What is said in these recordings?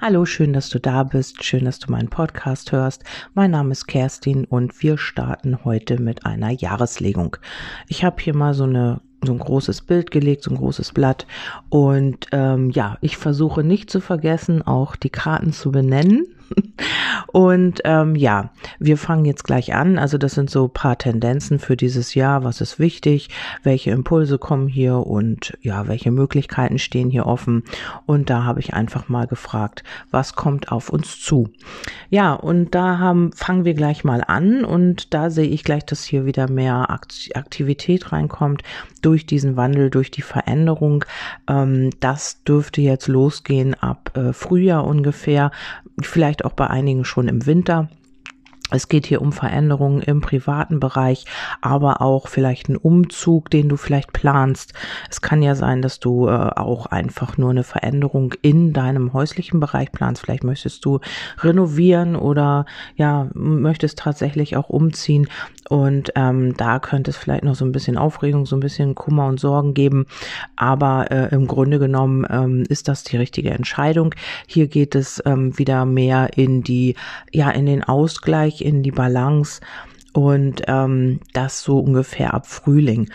Hallo, schön, dass du da bist. Schön, dass du meinen Podcast hörst. Mein Name ist Kerstin und wir starten heute mit einer Jahreslegung. Ich habe hier mal so eine so ein großes Bild gelegt, so ein großes Blatt. Und ähm, ja, ich versuche nicht zu vergessen, auch die Karten zu benennen. Und ähm, ja, wir fangen jetzt gleich an. Also das sind so paar Tendenzen für dieses Jahr. Was ist wichtig? Welche Impulse kommen hier und ja, welche Möglichkeiten stehen hier offen? Und da habe ich einfach mal gefragt, was kommt auf uns zu? Ja, und da haben, fangen wir gleich mal an und da sehe ich gleich, dass hier wieder mehr Aktivität reinkommt durch diesen Wandel, durch die Veränderung. Ähm, das dürfte jetzt losgehen ab äh, Frühjahr ungefähr, vielleicht auch bei einigen schon im Winter. Es geht hier um Veränderungen im privaten Bereich, aber auch vielleicht einen Umzug, den du vielleicht planst. Es kann ja sein, dass du äh, auch einfach nur eine Veränderung in deinem häuslichen Bereich planst. Vielleicht möchtest du renovieren oder ja, möchtest tatsächlich auch umziehen. Und ähm, da könnte es vielleicht noch so ein bisschen Aufregung, so ein bisschen Kummer und Sorgen geben. Aber äh, im Grunde genommen ähm, ist das die richtige Entscheidung. Hier geht es ähm, wieder mehr in die, ja, in den Ausgleich in die Balance und ähm, das so ungefähr ab Frühling.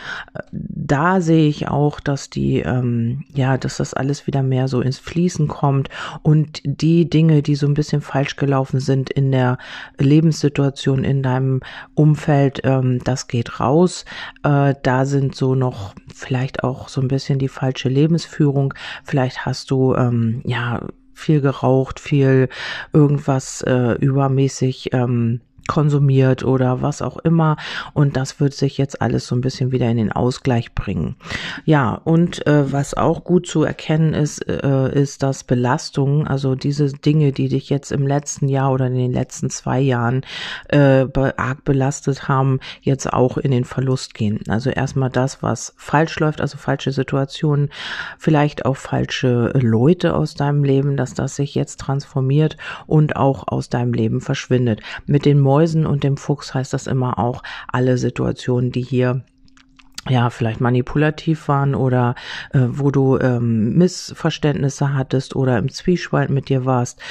Da sehe ich auch, dass die, ähm, ja, dass das alles wieder mehr so ins Fließen kommt und die Dinge, die so ein bisschen falsch gelaufen sind in der Lebenssituation in deinem Umfeld, ähm, das geht raus. Äh, da sind so noch vielleicht auch so ein bisschen die falsche Lebensführung. Vielleicht hast du, ähm, ja, viel geraucht, viel irgendwas äh, übermäßig ähm, konsumiert oder was auch immer. Und das wird sich jetzt alles so ein bisschen wieder in den Ausgleich bringen. Ja, und äh, was auch gut zu erkennen ist, äh, ist, dass Belastungen, also diese Dinge, die dich jetzt im letzten Jahr oder in den letzten zwei Jahren äh, arg belastet haben, jetzt auch in den Verlust gehen. Also erstmal das, was falsch läuft, also falsche Situationen, vielleicht auch falsche Leute aus deinem Leben, dass das sich jetzt transformiert und auch aus deinem Leben verschwindet. Mit den Mäusen und dem Fuchs heißt das immer auch. Alle Situationen, die hier ja, vielleicht manipulativ waren oder äh, wo du ähm, Missverständnisse hattest oder im Zwiespalt mit dir warst,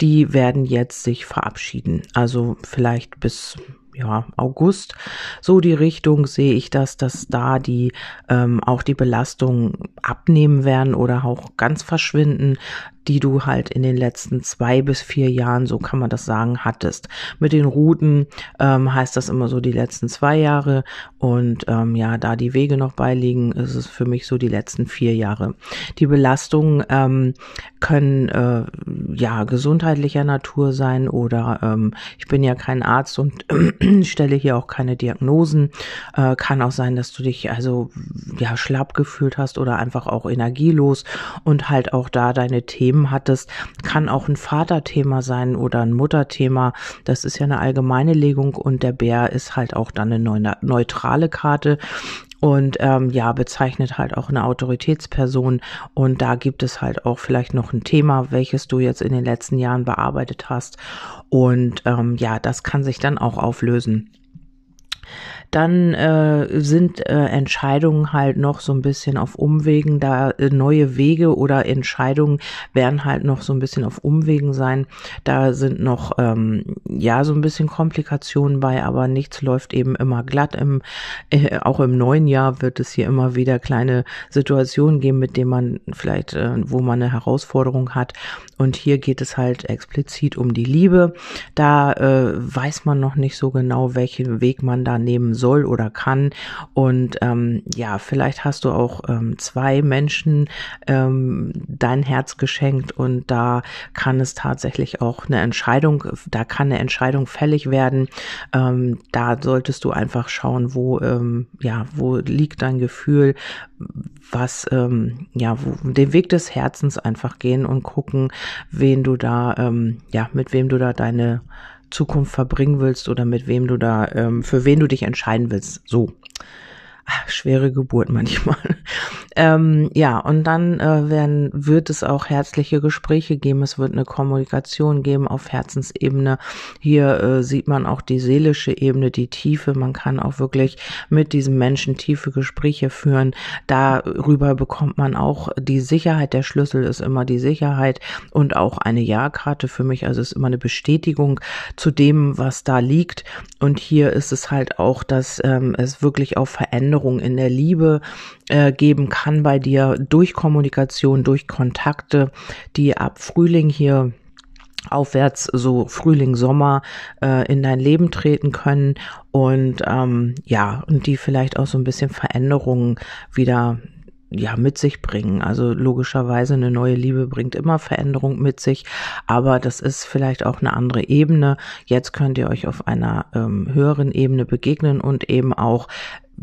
die werden jetzt sich verabschieden. Also vielleicht bis ja, August, so die Richtung sehe ich das, dass da die ähm, auch die Belastung abnehmen werden oder auch ganz verschwinden die du halt in den letzten zwei bis vier Jahren, so kann man das sagen, hattest. Mit den Routen ähm, heißt das immer so die letzten zwei Jahre und ähm, ja, da die Wege noch beiliegen, ist es für mich so die letzten vier Jahre. Die Belastungen ähm, können äh, ja gesundheitlicher Natur sein oder ähm, ich bin ja kein Arzt und stelle hier auch keine Diagnosen. Äh, kann auch sein, dass du dich also ja schlapp gefühlt hast oder einfach auch energielos und halt auch da deine Themen Themen hattest, kann auch ein Vaterthema sein oder ein Mutterthema. Das ist ja eine allgemeine Legung und der Bär ist halt auch dann eine neutrale Karte und ähm, ja, bezeichnet halt auch eine Autoritätsperson. Und da gibt es halt auch vielleicht noch ein Thema, welches du jetzt in den letzten Jahren bearbeitet hast. Und ähm, ja, das kann sich dann auch auflösen dann äh, sind äh, Entscheidungen halt noch so ein bisschen auf Umwegen, da äh, neue Wege oder Entscheidungen werden halt noch so ein bisschen auf Umwegen sein. Da sind noch ähm, ja so ein bisschen Komplikationen bei, aber nichts läuft eben immer glatt. Im, äh, auch im neuen Jahr wird es hier immer wieder kleine Situationen geben, mit denen man vielleicht, äh, wo man eine Herausforderung hat. Und hier geht es halt explizit um die Liebe. Da äh, weiß man noch nicht so genau, welchen Weg man da nehmen soll oder kann. Und ähm, ja, vielleicht hast du auch ähm, zwei Menschen ähm, dein Herz geschenkt und da kann es tatsächlich auch eine Entscheidung, da kann eine Entscheidung fällig werden. Ähm, da solltest du einfach schauen, wo ähm, ja, wo liegt dein Gefühl, was ähm, ja, wo, den Weg des Herzens einfach gehen und gucken, wen du da ähm, ja, mit wem du da deine Zukunft verbringen willst oder mit wem du da, ähm, für wen du dich entscheiden willst. So. Ach, schwere Geburt manchmal. ähm, ja, und dann äh, werden, wird es auch herzliche Gespräche geben, es wird eine Kommunikation geben auf Herzensebene. Hier äh, sieht man auch die seelische Ebene, die Tiefe. Man kann auch wirklich mit diesem Menschen tiefe Gespräche führen. Darüber bekommt man auch die Sicherheit. Der Schlüssel ist immer die Sicherheit und auch eine Ja-Karte für mich. Also es ist immer eine Bestätigung zu dem, was da liegt. Und hier ist es halt auch, dass ähm, es wirklich auch Veränderungen in der Liebe äh, geben kann bei dir durch Kommunikation, durch Kontakte, die ab Frühling hier aufwärts so Frühling, Sommer äh, in dein Leben treten können und ähm, ja, und die vielleicht auch so ein bisschen Veränderungen wieder ja mit sich bringen. Also logischerweise eine neue Liebe bringt immer Veränderung mit sich, aber das ist vielleicht auch eine andere Ebene. Jetzt könnt ihr euch auf einer ähm, höheren Ebene begegnen und eben auch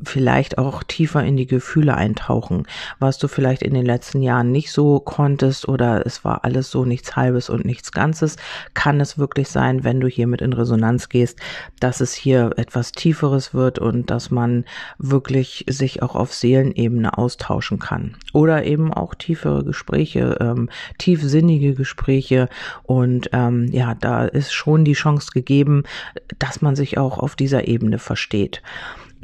vielleicht auch tiefer in die Gefühle eintauchen, was du vielleicht in den letzten Jahren nicht so konntest oder es war alles so nichts Halbes und nichts Ganzes, kann es wirklich sein, wenn du hier mit in Resonanz gehst, dass es hier etwas Tieferes wird und dass man wirklich sich auch auf Seelenebene austauschen kann. Oder eben auch tiefere Gespräche, ähm, tiefsinnige Gespräche und ähm, ja, da ist schon die Chance gegeben, dass man sich auch auf dieser Ebene versteht.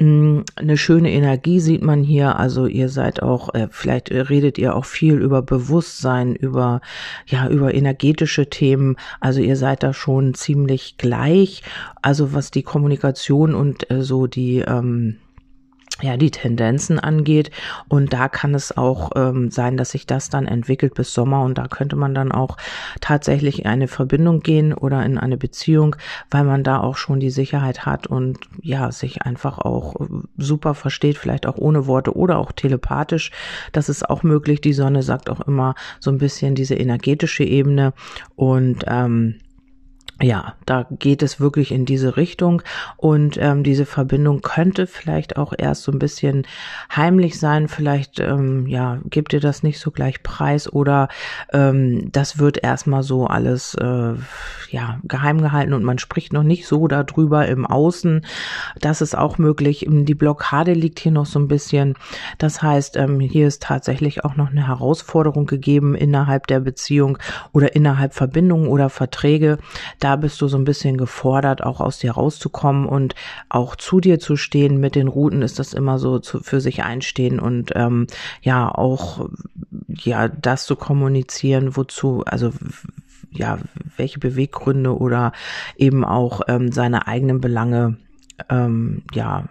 Mm, eine schöne Energie sieht man hier. Also ihr seid auch, äh, vielleicht redet ihr auch viel über Bewusstsein, über, ja, über energetische Themen. Also ihr seid da schon ziemlich gleich. Also was die Kommunikation und äh, so die, ähm, ja, die Tendenzen angeht. Und da kann es auch ähm, sein, dass sich das dann entwickelt bis Sommer. Und da könnte man dann auch tatsächlich in eine Verbindung gehen oder in eine Beziehung, weil man da auch schon die Sicherheit hat und ja, sich einfach auch super versteht, vielleicht auch ohne Worte oder auch telepathisch. Das ist auch möglich. Die Sonne sagt auch immer so ein bisschen diese energetische Ebene. Und ähm, ja, da geht es wirklich in diese Richtung und ähm, diese Verbindung könnte vielleicht auch erst so ein bisschen heimlich sein. Vielleicht ähm, ja gibt ihr das nicht so gleich preis oder ähm, das wird erstmal so alles äh, ja geheim gehalten und man spricht noch nicht so darüber im Außen. Das ist auch möglich. Die Blockade liegt hier noch so ein bisschen. Das heißt, ähm, hier ist tatsächlich auch noch eine Herausforderung gegeben innerhalb der Beziehung oder innerhalb Verbindungen oder Verträge. Da da bist du so ein bisschen gefordert, auch aus dir rauszukommen und auch zu dir zu stehen. Mit den Routen ist das immer so zu, für sich einstehen und ähm, ja auch ja das zu kommunizieren, wozu also ja welche Beweggründe oder eben auch ähm, seine eigenen Belange ähm, ja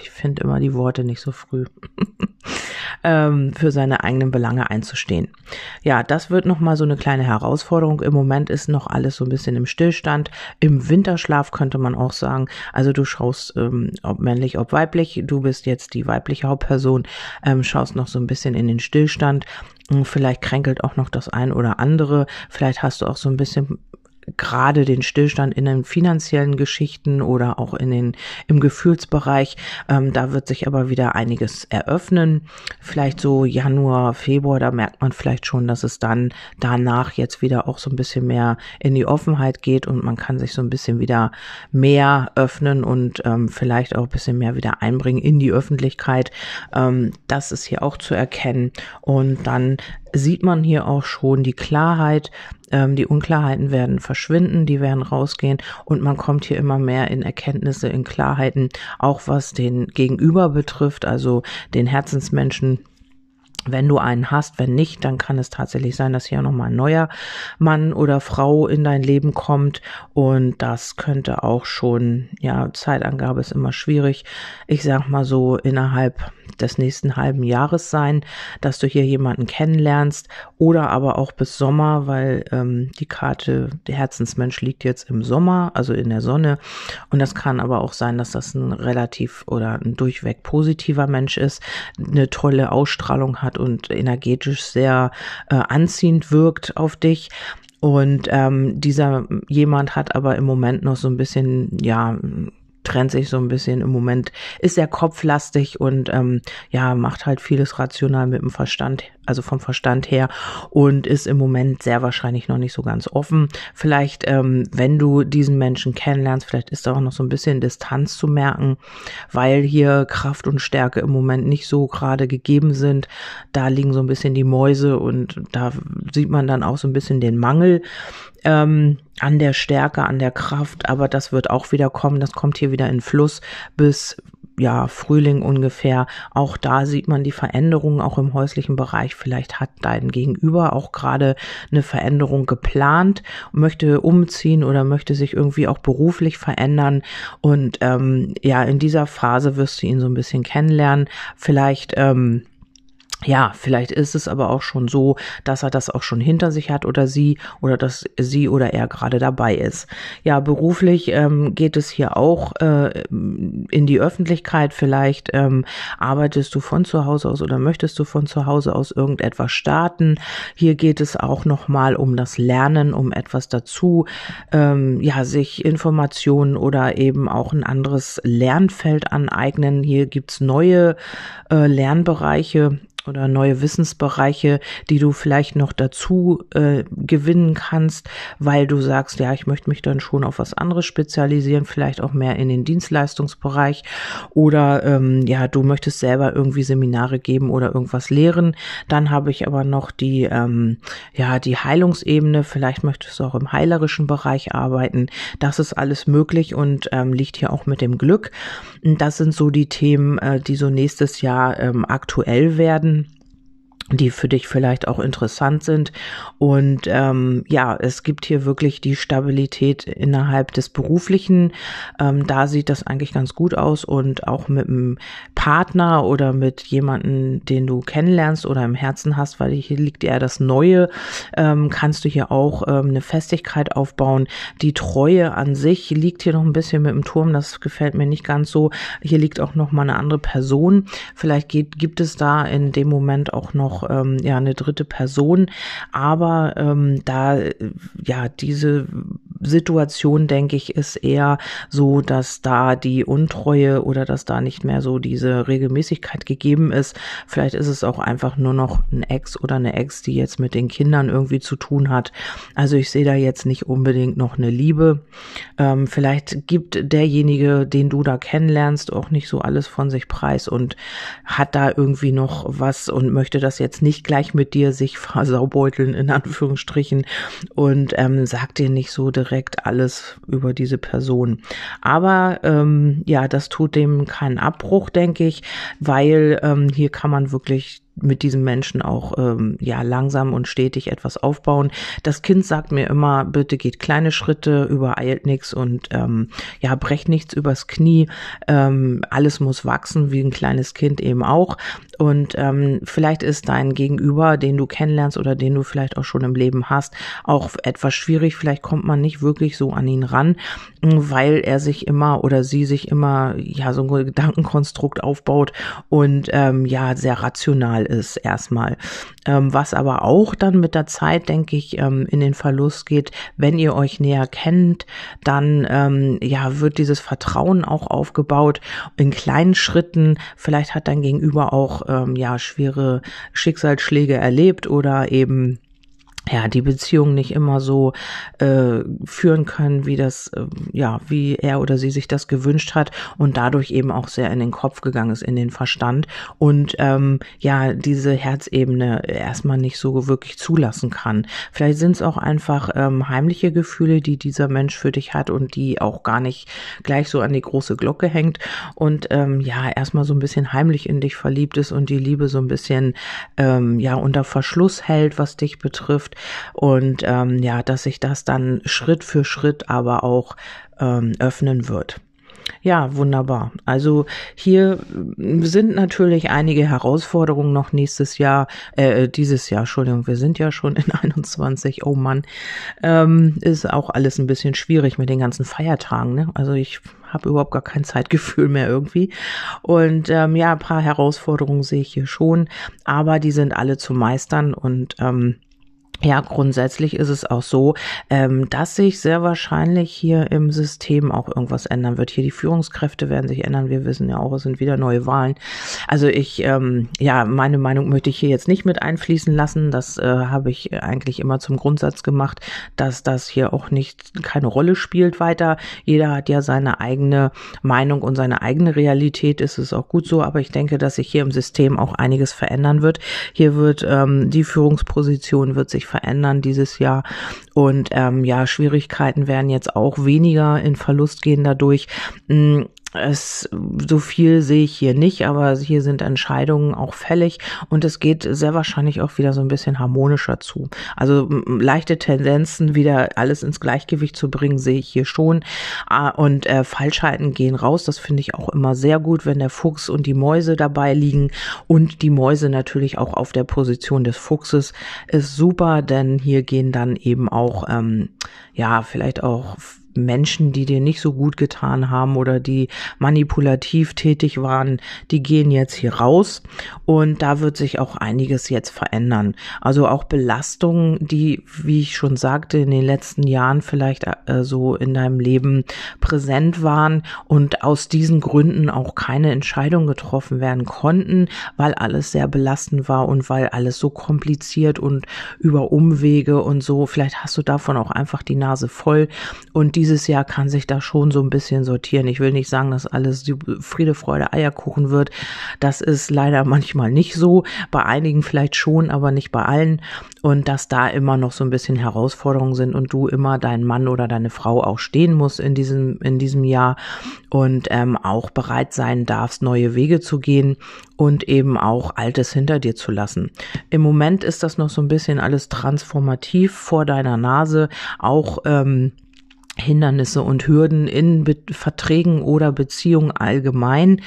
ich finde immer die Worte nicht so früh. ähm, für seine eigenen Belange einzustehen. Ja, das wird nochmal so eine kleine Herausforderung. Im Moment ist noch alles so ein bisschen im Stillstand. Im Winterschlaf könnte man auch sagen. Also du schaust, ähm, ob männlich, ob weiblich. Du bist jetzt die weibliche Hauptperson, ähm, schaust noch so ein bisschen in den Stillstand. Vielleicht kränkelt auch noch das ein oder andere. Vielleicht hast du auch so ein bisschen gerade den Stillstand in den finanziellen Geschichten oder auch in den im Gefühlsbereich. Ähm, da wird sich aber wieder einiges eröffnen. Vielleicht so Januar, Februar, da merkt man vielleicht schon, dass es dann danach jetzt wieder auch so ein bisschen mehr in die Offenheit geht und man kann sich so ein bisschen wieder mehr öffnen und ähm, vielleicht auch ein bisschen mehr wieder einbringen in die Öffentlichkeit. Ähm, das ist hier auch zu erkennen. Und dann sieht man hier auch schon die Klarheit, ähm, die Unklarheiten werden verschwinden, die werden rausgehen und man kommt hier immer mehr in Erkenntnisse, in Klarheiten, auch was den Gegenüber betrifft, also den Herzensmenschen wenn du einen hast, wenn nicht, dann kann es tatsächlich sein, dass hier nochmal ein neuer Mann oder Frau in dein Leben kommt. Und das könnte auch schon, ja, Zeitangabe ist immer schwierig. Ich sag mal so innerhalb des nächsten halben Jahres sein, dass du hier jemanden kennenlernst oder aber auch bis Sommer, weil ähm, die Karte, der Herzensmensch liegt jetzt im Sommer, also in der Sonne. Und das kann aber auch sein, dass das ein relativ oder ein durchweg positiver Mensch ist, eine tolle Ausstrahlung hat und energetisch sehr äh, anziehend wirkt auf dich. Und ähm, dieser jemand hat aber im Moment noch so ein bisschen, ja, trennt sich so ein bisschen im Moment, ist sehr kopflastig und ähm, ja, macht halt vieles rational mit dem Verstand, also vom Verstand her und ist im Moment sehr wahrscheinlich noch nicht so ganz offen. Vielleicht, ähm, wenn du diesen Menschen kennenlernst, vielleicht ist da auch noch so ein bisschen Distanz zu merken, weil hier Kraft und Stärke im Moment nicht so gerade gegeben sind. Da liegen so ein bisschen die Mäuse und da sieht man dann auch so ein bisschen den Mangel ähm, an der Stärke, an der Kraft, aber das wird auch wieder kommen. Das kommt hier wieder in Fluss bis ja, Frühling ungefähr. Auch da sieht man die Veränderungen auch im häuslichen Bereich. Vielleicht hat dein Gegenüber auch gerade eine Veränderung geplant, möchte umziehen oder möchte sich irgendwie auch beruflich verändern. Und ähm, ja, in dieser Phase wirst du ihn so ein bisschen kennenlernen. Vielleicht ähm, ja, vielleicht ist es aber auch schon so, dass er das auch schon hinter sich hat oder sie oder dass sie oder er gerade dabei ist. Ja, beruflich ähm, geht es hier auch äh, in die Öffentlichkeit. Vielleicht ähm, arbeitest du von zu Hause aus oder möchtest du von zu Hause aus irgendetwas starten. Hier geht es auch nochmal um das Lernen, um etwas dazu, ähm, ja, sich Informationen oder eben auch ein anderes Lernfeld aneignen. Hier gibt's neue äh, Lernbereiche oder neue Wissensbereiche, die du vielleicht noch dazu äh, gewinnen kannst, weil du sagst, ja, ich möchte mich dann schon auf was anderes spezialisieren, vielleicht auch mehr in den Dienstleistungsbereich oder ähm, ja, du möchtest selber irgendwie Seminare geben oder irgendwas lehren. Dann habe ich aber noch die ähm, ja die Heilungsebene. Vielleicht möchtest du auch im heilerischen Bereich arbeiten. Das ist alles möglich und ähm, liegt hier auch mit dem Glück. Das sind so die Themen, äh, die so nächstes Jahr ähm, aktuell werden die für dich vielleicht auch interessant sind. Und ähm, ja, es gibt hier wirklich die Stabilität innerhalb des beruflichen. Ähm, da sieht das eigentlich ganz gut aus und auch mit einem Partner oder mit jemanden, den du kennenlernst oder im Herzen hast, weil hier liegt eher das Neue, ähm, kannst du hier auch ähm, eine Festigkeit aufbauen. Die Treue an sich liegt hier noch ein bisschen mit dem Turm. Das gefällt mir nicht ganz so. Hier liegt auch noch mal eine andere Person. Vielleicht geht, gibt es da in dem Moment auch noch ähm, ja eine dritte Person. Aber ähm, da ja diese Situation, denke ich, ist eher so, dass da die Untreue oder dass da nicht mehr so diese Regelmäßigkeit gegeben ist. Vielleicht ist es auch einfach nur noch ein Ex oder eine Ex, die jetzt mit den Kindern irgendwie zu tun hat. Also ich sehe da jetzt nicht unbedingt noch eine Liebe. Ähm, vielleicht gibt derjenige, den du da kennenlernst, auch nicht so alles von sich preis und hat da irgendwie noch was und möchte das jetzt nicht gleich mit dir sich versaubeuteln, in Anführungsstrichen, und ähm, sagt dir nicht so direkt, direkt alles über diese Person. Aber ähm, ja, das tut dem keinen Abbruch, denke ich, weil ähm, hier kann man wirklich mit diesem Menschen auch ähm, ja langsam und stetig etwas aufbauen. Das Kind sagt mir immer, bitte geht kleine Schritte, übereilt nichts und ähm, ja, brecht nichts übers Knie. Ähm, alles muss wachsen, wie ein kleines Kind eben auch. Und ähm, vielleicht ist dein Gegenüber, den du kennenlernst oder den du vielleicht auch schon im Leben hast, auch etwas schwierig. Vielleicht kommt man nicht wirklich so an ihn ran, weil er sich immer oder sie sich immer ja so ein Gedankenkonstrukt aufbaut und ähm, ja sehr rational ist erstmal. Ähm, was aber auch dann mit der Zeit, denke ich, ähm, in den Verlust geht, wenn ihr euch näher kennt, dann ähm, ja wird dieses Vertrauen auch aufgebaut in kleinen Schritten. Vielleicht hat dein Gegenüber auch ähm, ja schwere Schicksalsschläge erlebt oder eben ja, die Beziehung nicht immer so äh, führen können, wie das, äh, ja, wie er oder sie sich das gewünscht hat und dadurch eben auch sehr in den Kopf gegangen ist, in den Verstand und ähm, ja, diese Herzebene erstmal nicht so wirklich zulassen kann. Vielleicht sind es auch einfach ähm, heimliche Gefühle, die dieser Mensch für dich hat und die auch gar nicht gleich so an die große Glocke hängt und ähm, ja, erstmal so ein bisschen heimlich in dich verliebt ist und die Liebe so ein bisschen ähm, ja unter Verschluss hält, was dich betrifft Zukunft und ähm, ja, dass sich das dann Schritt für Schritt aber auch ähm, öffnen wird. Ja, wunderbar. Also hier sind natürlich einige Herausforderungen noch nächstes Jahr, äh, dieses Jahr, Entschuldigung, wir sind ja schon in 21, oh Mann, ähm, ist auch alles ein bisschen schwierig mit den ganzen Feiertagen. Ne? Also ich habe überhaupt gar kein Zeitgefühl mehr irgendwie. Und ähm, ja, ein paar Herausforderungen sehe ich hier schon, aber die sind alle zu meistern und ähm, ja, grundsätzlich ist es auch so, ähm, dass sich sehr wahrscheinlich hier im System auch irgendwas ändern wird. Hier die Führungskräfte werden sich ändern. Wir wissen ja auch, es sind wieder neue Wahlen. Also ich, ähm, ja, meine Meinung möchte ich hier jetzt nicht mit einfließen lassen. Das äh, habe ich eigentlich immer zum Grundsatz gemacht, dass das hier auch nicht keine Rolle spielt weiter. Jeder hat ja seine eigene Meinung und seine eigene Realität. Ist es auch gut so. Aber ich denke, dass sich hier im System auch einiges verändern wird. Hier wird ähm, die Führungsposition wird sich verändern dieses Jahr. Und ähm, ja, Schwierigkeiten werden jetzt auch weniger in Verlust gehen dadurch. Es, so viel sehe ich hier nicht, aber hier sind Entscheidungen auch fällig und es geht sehr wahrscheinlich auch wieder so ein bisschen harmonischer zu. Also leichte Tendenzen, wieder alles ins Gleichgewicht zu bringen, sehe ich hier schon. Ah, und äh, Falschheiten gehen raus. Das finde ich auch immer sehr gut, wenn der Fuchs und die Mäuse dabei liegen und die Mäuse natürlich auch auf der Position des Fuchses ist super, denn hier gehen dann eben auch, ähm, ja, vielleicht auch Menschen, die dir nicht so gut getan haben oder die manipulativ tätig waren, die gehen jetzt hier raus und da wird sich auch einiges jetzt verändern. Also auch Belastungen, die, wie ich schon sagte, in den letzten Jahren vielleicht äh, so in deinem Leben präsent waren und aus diesen Gründen auch keine Entscheidung getroffen werden konnten, weil alles sehr belastend war und weil alles so kompliziert und über Umwege und so. Vielleicht hast du davon auch einfach die Nase voll und dieses Jahr kann sich da schon so ein bisschen sortieren. Ich will nicht sagen, dass alles Friede, Freude, Eierkuchen wird. Das ist leider manchmal nicht so. Bei einigen vielleicht schon, aber nicht bei allen. Und dass da immer noch so ein bisschen Herausforderungen sind und du immer deinen Mann oder deine Frau auch stehen musst in diesem, in diesem Jahr und ähm, auch bereit sein darfst, neue Wege zu gehen und eben auch Altes hinter dir zu lassen. Im Moment ist das noch so ein bisschen alles transformativ vor deiner Nase, auch ähm, Hindernisse und Hürden in Be Verträgen oder Beziehungen allgemein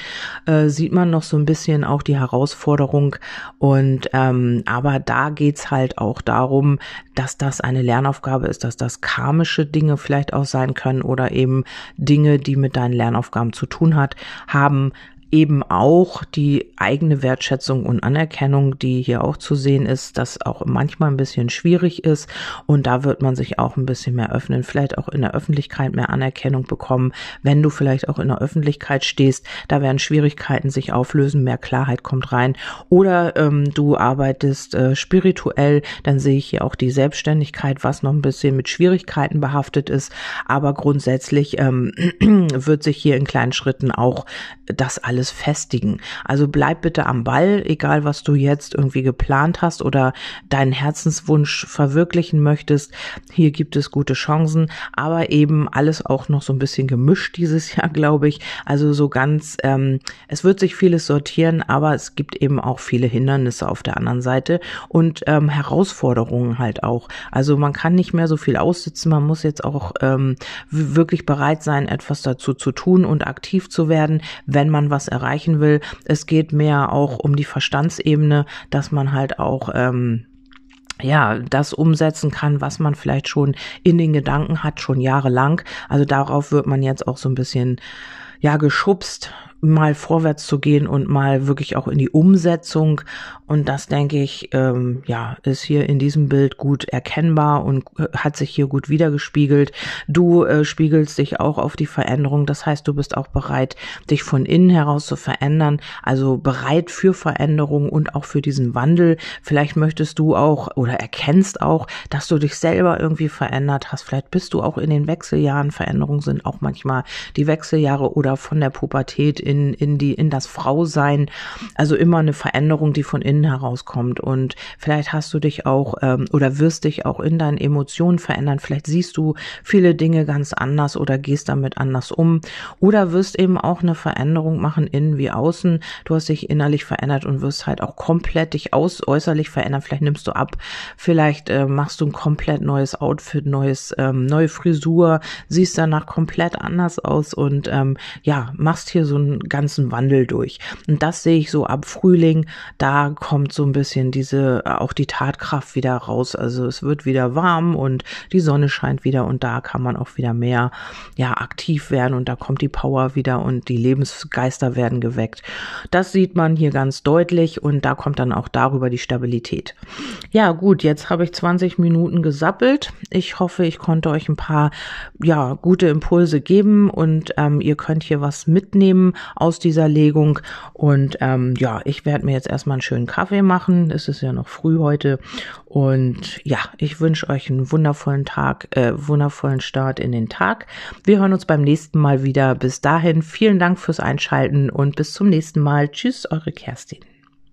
äh, sieht man noch so ein bisschen auch die Herausforderung. Und ähm, aber da geht's halt auch darum, dass das eine Lernaufgabe ist, dass das karmische Dinge vielleicht auch sein können oder eben Dinge, die mit deinen Lernaufgaben zu tun hat, haben, eben auch die eigene Wertschätzung und Anerkennung, die hier auch zu sehen ist, das auch manchmal ein bisschen schwierig ist. Und da wird man sich auch ein bisschen mehr öffnen, vielleicht auch in der Öffentlichkeit mehr Anerkennung bekommen, wenn du vielleicht auch in der Öffentlichkeit stehst. Da werden Schwierigkeiten sich auflösen, mehr Klarheit kommt rein. Oder ähm, du arbeitest äh, spirituell, dann sehe ich hier auch die Selbstständigkeit, was noch ein bisschen mit Schwierigkeiten behaftet ist. Aber grundsätzlich ähm, wird sich hier in kleinen Schritten auch das alles alles festigen. Also bleib bitte am Ball, egal was du jetzt irgendwie geplant hast oder deinen Herzenswunsch verwirklichen möchtest. Hier gibt es gute Chancen, aber eben alles auch noch so ein bisschen gemischt dieses Jahr, glaube ich. Also so ganz, ähm, es wird sich vieles sortieren, aber es gibt eben auch viele Hindernisse auf der anderen Seite und ähm, Herausforderungen halt auch. Also man kann nicht mehr so viel aussitzen, man muss jetzt auch ähm, wirklich bereit sein, etwas dazu zu tun und aktiv zu werden, wenn man was erreichen will. Es geht mehr auch um die Verstandsebene, dass man halt auch ähm, ja, das umsetzen kann, was man vielleicht schon in den Gedanken hat, schon jahrelang. Also darauf wird man jetzt auch so ein bisschen, ja, geschubst, mal vorwärts zu gehen und mal wirklich auch in die Umsetzung. Und das, denke ich, ähm, ja, ist hier in diesem Bild gut erkennbar und äh, hat sich hier gut wiedergespiegelt. Du äh, spiegelst dich auch auf die Veränderung. Das heißt, du bist auch bereit, dich von innen heraus zu verändern. Also bereit für Veränderung und auch für diesen Wandel. Vielleicht möchtest du auch oder erkennst auch, dass du dich selber irgendwie verändert hast. Vielleicht bist du auch in den Wechseljahren. Veränderungen sind auch manchmal die Wechseljahre oder von der Pubertät in in, in die, in das Frausein. Also immer eine Veränderung, die von innen herauskommt. Und vielleicht hast du dich auch ähm, oder wirst dich auch in deinen Emotionen verändern. Vielleicht siehst du viele Dinge ganz anders oder gehst damit anders um. Oder wirst eben auch eine Veränderung machen, innen wie außen. Du hast dich innerlich verändert und wirst halt auch komplett dich aus äußerlich verändern. Vielleicht nimmst du ab, vielleicht äh, machst du ein komplett neues Outfit, neues, ähm, neue Frisur, siehst danach komplett anders aus und ähm, ja, machst hier so ein ganzen Wandel durch. Und das sehe ich so ab Frühling, da kommt so ein bisschen diese, auch die Tatkraft wieder raus. Also es wird wieder warm und die Sonne scheint wieder und da kann man auch wieder mehr, ja, aktiv werden und da kommt die Power wieder und die Lebensgeister werden geweckt. Das sieht man hier ganz deutlich und da kommt dann auch darüber die Stabilität. Ja, gut, jetzt habe ich 20 Minuten gesappelt. Ich hoffe, ich konnte euch ein paar, ja, gute Impulse geben und ähm, ihr könnt hier was mitnehmen aus dieser Legung. Und ähm, ja, ich werde mir jetzt erstmal einen schönen Kaffee machen. Es ist ja noch früh heute. Und ja, ich wünsche euch einen wundervollen Tag, äh, wundervollen Start in den Tag. Wir hören uns beim nächsten Mal wieder. Bis dahin, vielen Dank fürs Einschalten und bis zum nächsten Mal. Tschüss, eure Kerstin.